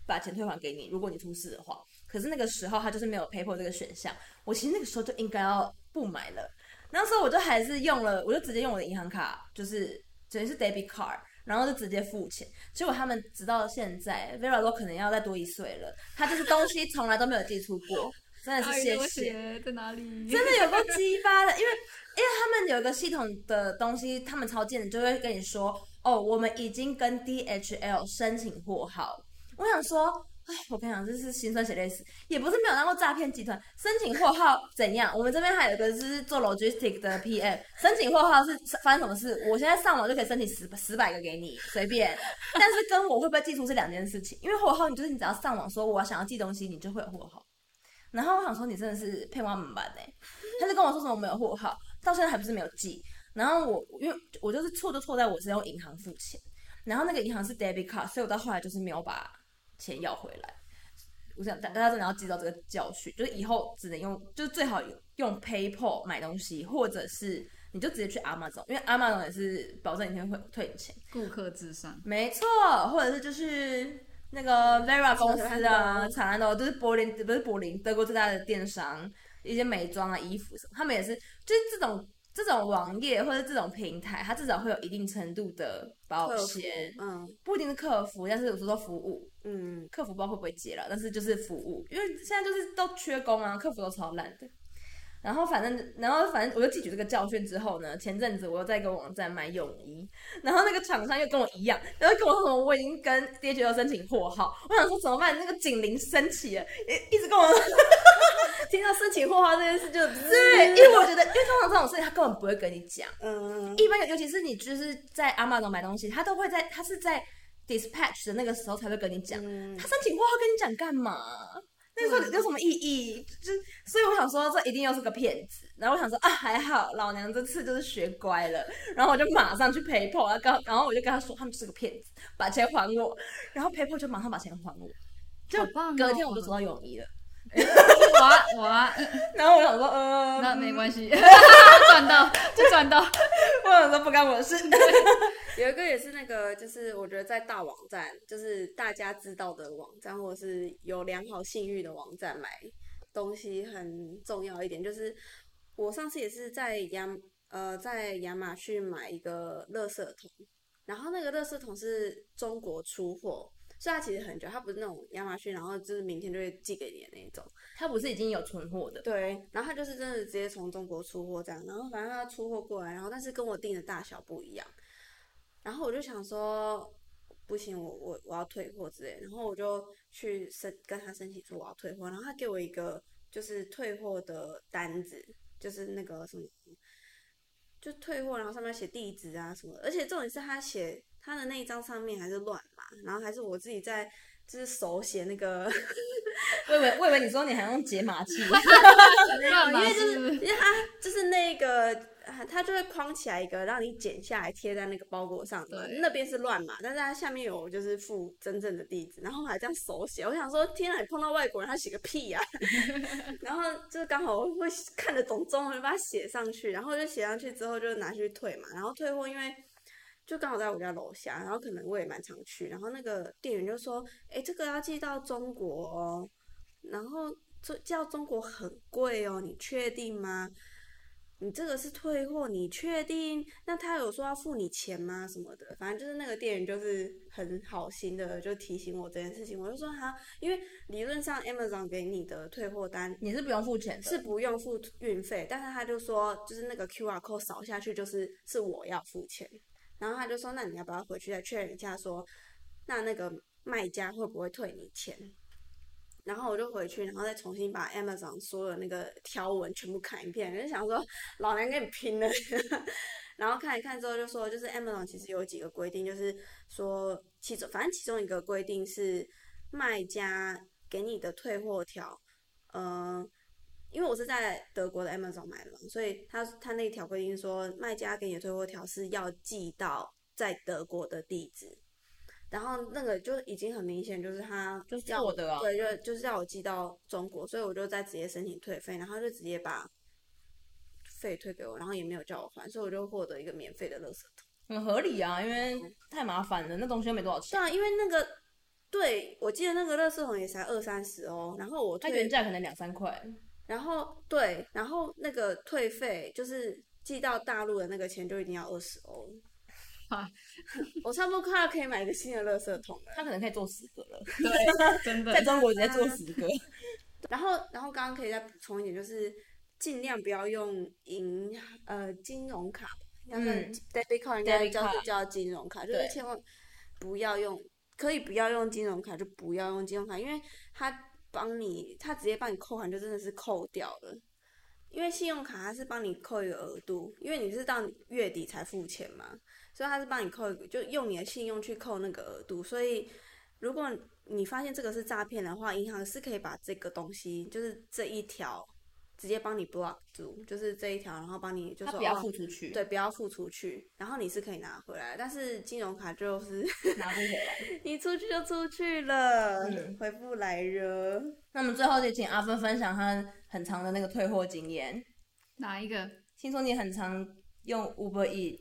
把钱退还给你，如果你出事的话。可是那个时候他就是没有 PayPal 这个选项，我其实那个时候就应该要不买了。那时候我就还是用了，我就直接用我的银行卡，就是直接是 debit card。然后就直接付钱，结果他们直到现在，Vera 都可能要再多一岁了，他就是东西从来都没有寄出过，真的是谢谢。在哪里？*laughs* 真的有够激发的，因为因为他们有一个系统的东西，他们超贱的，就会跟你说，哦，我们已经跟 DHL 申请货号。我想说。哎，我跟你讲，这是心酸血泪史，也不是没有当过诈骗集团。申请货号怎样？我们这边还有一个是做 logistic 的 PM，申请货号是发生什么事？我现在上网就可以申请十十百个给你，随便。但是跟我会不会寄出是两件事情，因为货号你就是你只要上网说我想要寄东西，你就会有货号。然后我想说你真的是配我们班呢，他就跟我说什么没有货号，到现在还不是没有寄。然后我因为我就是错就错在我是用银行付钱，然后那个银行是 debit card，所以我到后来就是没有把。钱要回来，我想大大家真的要记到这个教训，就是以后只能用，就是最好用 PayPal 买东西，或者是你就直接去 Amazon，因为 Amazon 也是保证一天会退你钱，顾客至上。没错，或者是就是那个 Vera 公司啊，长安的，就是柏林不是柏林，德国最大的电商，一些美妆啊、衣服什么，他们也是就是这种。这种网页或者这种平台，它至少会有一定程度的保险，嗯，不一定是客服，但是有时候说服务，嗯，客服不知道会不会接了，但是就是服务，因为现在就是都缺工啊，客服都超烂的。然后反正，然后反正我就汲取这个教训之后呢，前阵子我又在一个网站买泳衣，然后那个厂商又跟我一样，然后跟我说什么我已经跟 DHL 申请货号，我想说怎么办？那个警铃升起了，一一直跟我说，*laughs* 听到申请货号这件事就对，因为我觉得，因为通常这种事情他根本不会跟你讲，嗯，一般尤其是你就是在 Amazon 买东西，他都会在他是在 dispatch 的那个时候才会跟你讲，嗯、他申请货号跟你讲干嘛？那个时候有什么意义？就所以我想说，这一定又是个骗子。然后我想说啊，还好老娘这次就是学乖了。然后我就马上去 PayPal，然后然后我就跟他说，他们是个骗子，把钱还我。然后 PayPal 就马上把钱还我，就隔天我就收到泳衣了。哇哇！*laughs* 然后我想说，呃，那没关系，赚到就赚到。*laughs* 我想说不干我的事。有一个也是那个，就是我觉得在大网站，就是大家知道的网站，或者是有良好信誉的网站买东西很重要一点。就是我上次也是在亚呃在亚马逊买一个垃圾桶，然后那个垃圾桶是中国出货。所以它其实很久，它不是那种亚马逊，然后就是明天就会寄给你的那一种，它不是已经有存货的。对，然后它就是真的直接从中国出货这样，然后反正它出货过来，然后但是跟我订的大小不一样，然后我就想说不行，我我我要退货之类，然后我就去申跟他申请说我要退货，然后他给我一个就是退货的单子，就是那个什么，就退货，然后上面写地址啊什么，而且重点是他写。他的那一张上面还是乱码，然后还是我自己在就是手写那个，我以为我以为你说你还用解码器，因为就是因为他就是那个他就会框起来一个让你剪下来贴在那个包裹上的，那边是乱码，但是他下面有就是附真正的地址，然后还这样手写，我想说天啊，你碰到外国人他写个屁呀、啊，*laughs* 然后就是刚好会看得懂中文，就把它写上去，然后就写上去之后就拿去退嘛，然后退货因为。就刚好在我家楼下，然后可能我也蛮常去，然后那个店员就说：“哎，这个要寄到中国哦，然后这寄到中国很贵哦，你确定吗？你这个是退货，你确定？那他有说要付你钱吗？什么的？反正就是那个店员就是很好心的，就提醒我这件事情。我就说哈，因为理论上 Amazon 给你的退货单你是不用付钱的，是不用付运费，但是他就说就是那个 QR code 扫下去就是是我要付钱。”然后他就说：“那你要不要回去再确认一下说，那那个卖家会不会退你钱？”然后我就回去，然后再重新把 Amazon 所有的那个条文全部看一遍，就想说老娘跟你拼了。*laughs* 然后看一看之后就说，就是 Amazon 其实有几个规定，就是说其中反正其中一个规定是卖家给你的退货条，嗯、呃。因为我是在德国的 Amazon 买的嘛，所以他他那条规定说，卖家给你的退货条是要寄到在德国的地址，然后那个就已经很明显，就是他就是我的啊，对，就就是要我寄到中国，所以我就再直接申请退费，然后就直接把费退给我，然后也没有叫我还，所以我就获得一个免费的垃圾桶，很合理啊，因为太麻烦了，那东西又没多少钱。对啊，因为那个，对，我记得那个垃圾桶也才二三十哦，然后我它原价可能两三块，然后对，然后那个退费就是寄到大陆的那个钱就一定要二十欧。*laughs* 啊，我差不多快要可以买一个新的垃圾桶了。他可能可以做十个了，*laughs* 对，真的，在中国直接做十个。*laughs* 然后，然后刚刚可以再补充一点，就是尽量不要用银呃金融卡，要是 debit card 应该叫叫金融卡，就是千万不要用，可以不要用金融卡就不要用金融卡，因为他帮你，他直接帮你扣款就真的是扣掉了。因为信用卡它是帮你扣一个额度，因为你是到月底才付钱嘛。所以他是帮你扣，就用你的信用去扣那个额度。所以如果你发现这个是诈骗的话，银行是可以把这个东西，就是这一条，直接帮你 block 住，就是这一条，然后帮你就说不要付出去，对，不要付出去，然后你是可以拿回来。但是金融卡就是拿不回来，*laughs* 你出去就出去了，嗯、回不来了。那么最后就请阿芬分享他很长的那个退货经验。哪一个？听说你很常用 Uber Eats。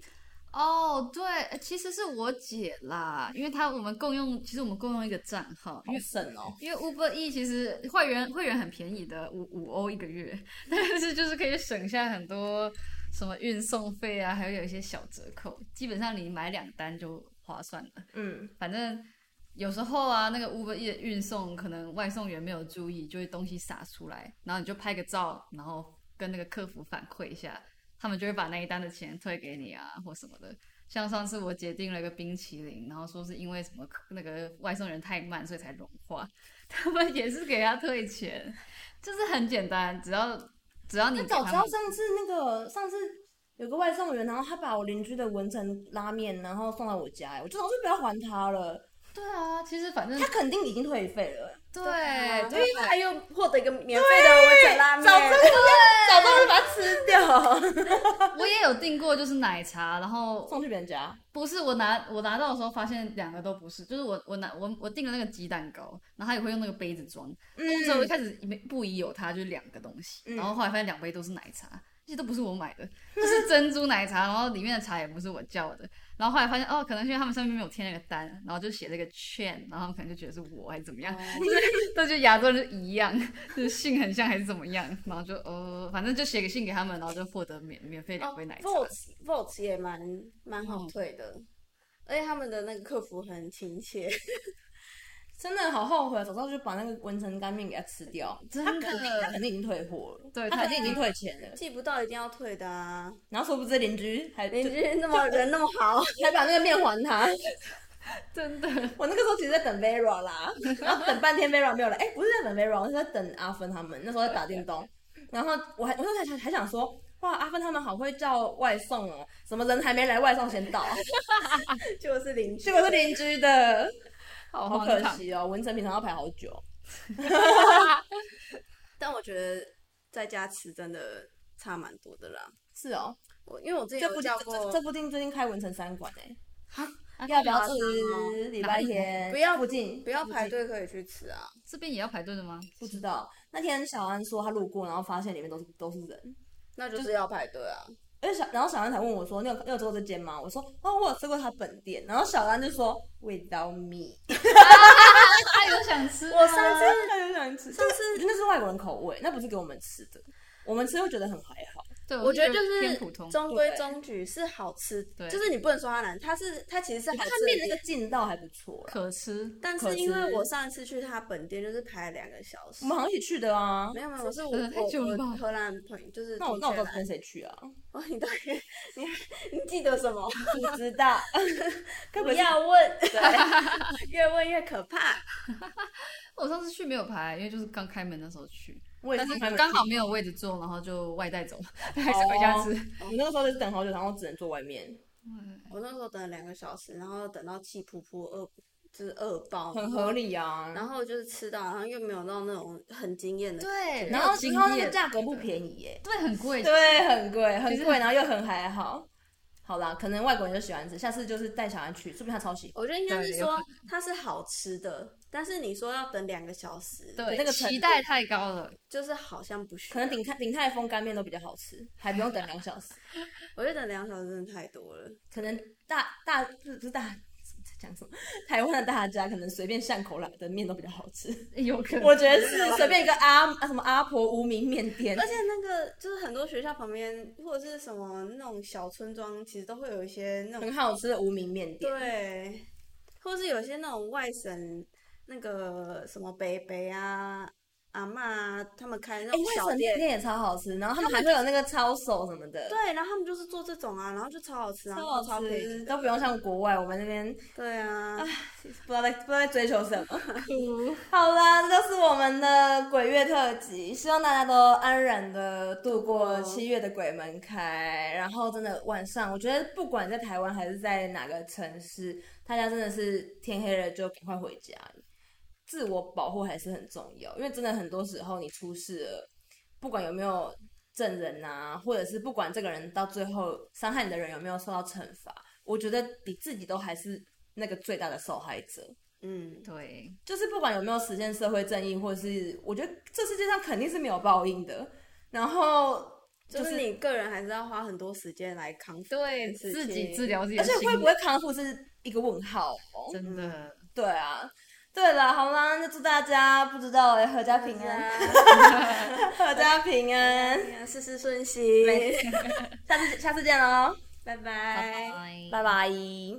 哦，oh, 对，其实是我姐啦，因为她我们共用，其实我们共用一个账号，因为省哦。因为 Uber E 其实会员会员很便宜的，五五欧一个月，*laughs* 但是就是可以省下很多什么运送费啊，还有有一些小折扣，基本上你买两单就划算了。嗯，反正有时候啊，那个 Uber E 的运送可能外送员没有注意，就会东西洒出来，然后你就拍个照，然后跟那个客服反馈一下。他们就会把那一单的钱退给你啊，或什么的。像上次我姐订了一个冰淇淋，然后说是因为什么那个外送人太慢，所以才融化。*laughs* 他们也是给他退钱，就是很简单，只要只要你。早知道上次那个上次有个外送员，然后他把我邻居的文成拉面，然后送到我家，我就说不要还他了。对啊，其实反正他肯定已经退费了。对，因为他又获得一个免费的温泉拉面，早知道早知道就把它吃掉。*laughs* 我也有订过，就是奶茶，然后送去别人家。不是我拿我拿到的时候发现两个都不是，就是我我拿我我订了那个鸡蛋糕，然后他也会用那个杯子装，所以我一开始没不疑有他，就是两个东西，然后后来发现两杯都是奶茶。这些都不是我买的，就是珍珠奶茶，然后里面的茶也不是我叫的，然后后来发现哦，可能是因为他们上面没有贴那个单，然后就写了一个券，然后可能就觉得是我还是怎么样，就是那就亚洲人一样，就是姓很像还是怎么样，然后就呃，反正就写个信给他们，然后就获得免免费两杯奶茶。Votes Votes 也蛮蛮好退的，嗯、而且他们的那个客服很亲切。真的好后悔，早知道就把那个文成干面给他吃掉。真的，他肯定他肯定已经退货了，对，他肯定已经退钱了。寄不到一定要退的啊。然后说不知邻居还邻居那么人那么好，*laughs* 还把那个面还他。真的，我那个时候其实在等 Vera 啦，然后等半天 Vera 没有来。哎，不是在等 Vera，我是在等阿芬他们。那时候在打电动，然后我还我就还还想说，哇，阿芬他们好会叫外送哦，什么人还没来，外送先到。*laughs* 结果是邻居，*laughs* 结果是邻居的。好可惜哦，文成平常要排好久。*laughs* 但我觉得在家吃真的差蛮多的啦。是哦，我因为我之前有叫过，这附近最近开文成三馆哎。*laughs* 要不要吃？礼拜天不要不进，不要排队可以去吃啊。这边也要排队的吗？不知道。那天小安说他路过，然后发现里面都是都是人，那就是要排队啊。而且小，然后小兰才问我说：“你有你有吃过这间吗？”我说：“哦，我有吃过他本店。”然后小兰就说：“Without me。*laughs* ”他有想吃，我上次他有想吃，上次那是外国人口味，那不是给我们吃的，我们吃会觉得很还好。对，我觉得就是中规中矩，是好吃。对，就是你不能说它难，它是它其实是好吃。它面那个劲道还不错，可吃。但是因为我上一次去它本店就是排了两个小时，我们好像一起去的啊。没有没有，我是我我荷兰朋友，就是那我那我到底跟谁去啊？*laughs* 哦，你到底你你记得什么？不知道，*laughs* 不要问，*laughs* 越问越可怕。我上次去没有排，因为就是刚开门的时候去。但是刚好没有位置坐，然后就外带走，*laughs* 还是回家吃。我那个时候就是等好久，然后只能坐外面。嗯，我那时候等了两个小时，然后等到气噗噗饿，就是饿爆。很合理啊。然后就是吃到，然后又没有到那种很惊艳的。对，然后然后那个价格不便宜耶。对，很贵。对，很贵，很贵，然后又很还好。好啦，可能外国人就喜欢吃，下次就是带小孩去，说不定他超喜欢。我觉得应该是说它是好吃的，但是你说要等两个小时，对，那个期待太高了，就是好像不需要。可能鼎泰鼎泰丰干面都比较好吃，还不用等两小时。*laughs* 我觉得等两小时真的太多了，可能大大不是大。讲什么？台湾的大家可能随便巷口来的面都比较好吃，有可 *laughs* 能。我觉得是随便一个阿什么阿婆无名面店，而且那个就是很多学校旁边或者是什么那种小村庄，其实都会有一些那种很好吃的无名面店。对，或是有些那种外省那个什么北北啊。阿嬷他们开那种小店，店也超好吃，然后他们还会有那个抄手什么的。对，然后他们就是做这种啊，然后就超好吃啊，超好吃，都不用像国外我们那边。对啊，不知道在不知道在追求什么。*laughs* 好啦，这就是我们的鬼月特辑，希望大家都安然的度过七月的鬼门开。然后真的晚上，我觉得不管在台湾还是在哪个城市，大家真的是天黑了就赶快回家。自我保护还是很重要，因为真的很多时候你出事了，不管有没有证人啊，或者是不管这个人到最后伤害你的人有没有受到惩罚，我觉得你自己都还是那个最大的受害者。嗯，对，就是不管有没有实现社会正义，或者是我觉得这世界上肯定是没有报应的。然后就是，就是你个人还是要花很多时间来康复，对自己治疗自己，而且会不会康复是一个问号哦。真的，对啊。对了，好吗？那祝大家不知道哎，阖家平安，*laughs* 阖家平安，事事顺心。*laughs* 下次下次见喽，拜拜，拜拜。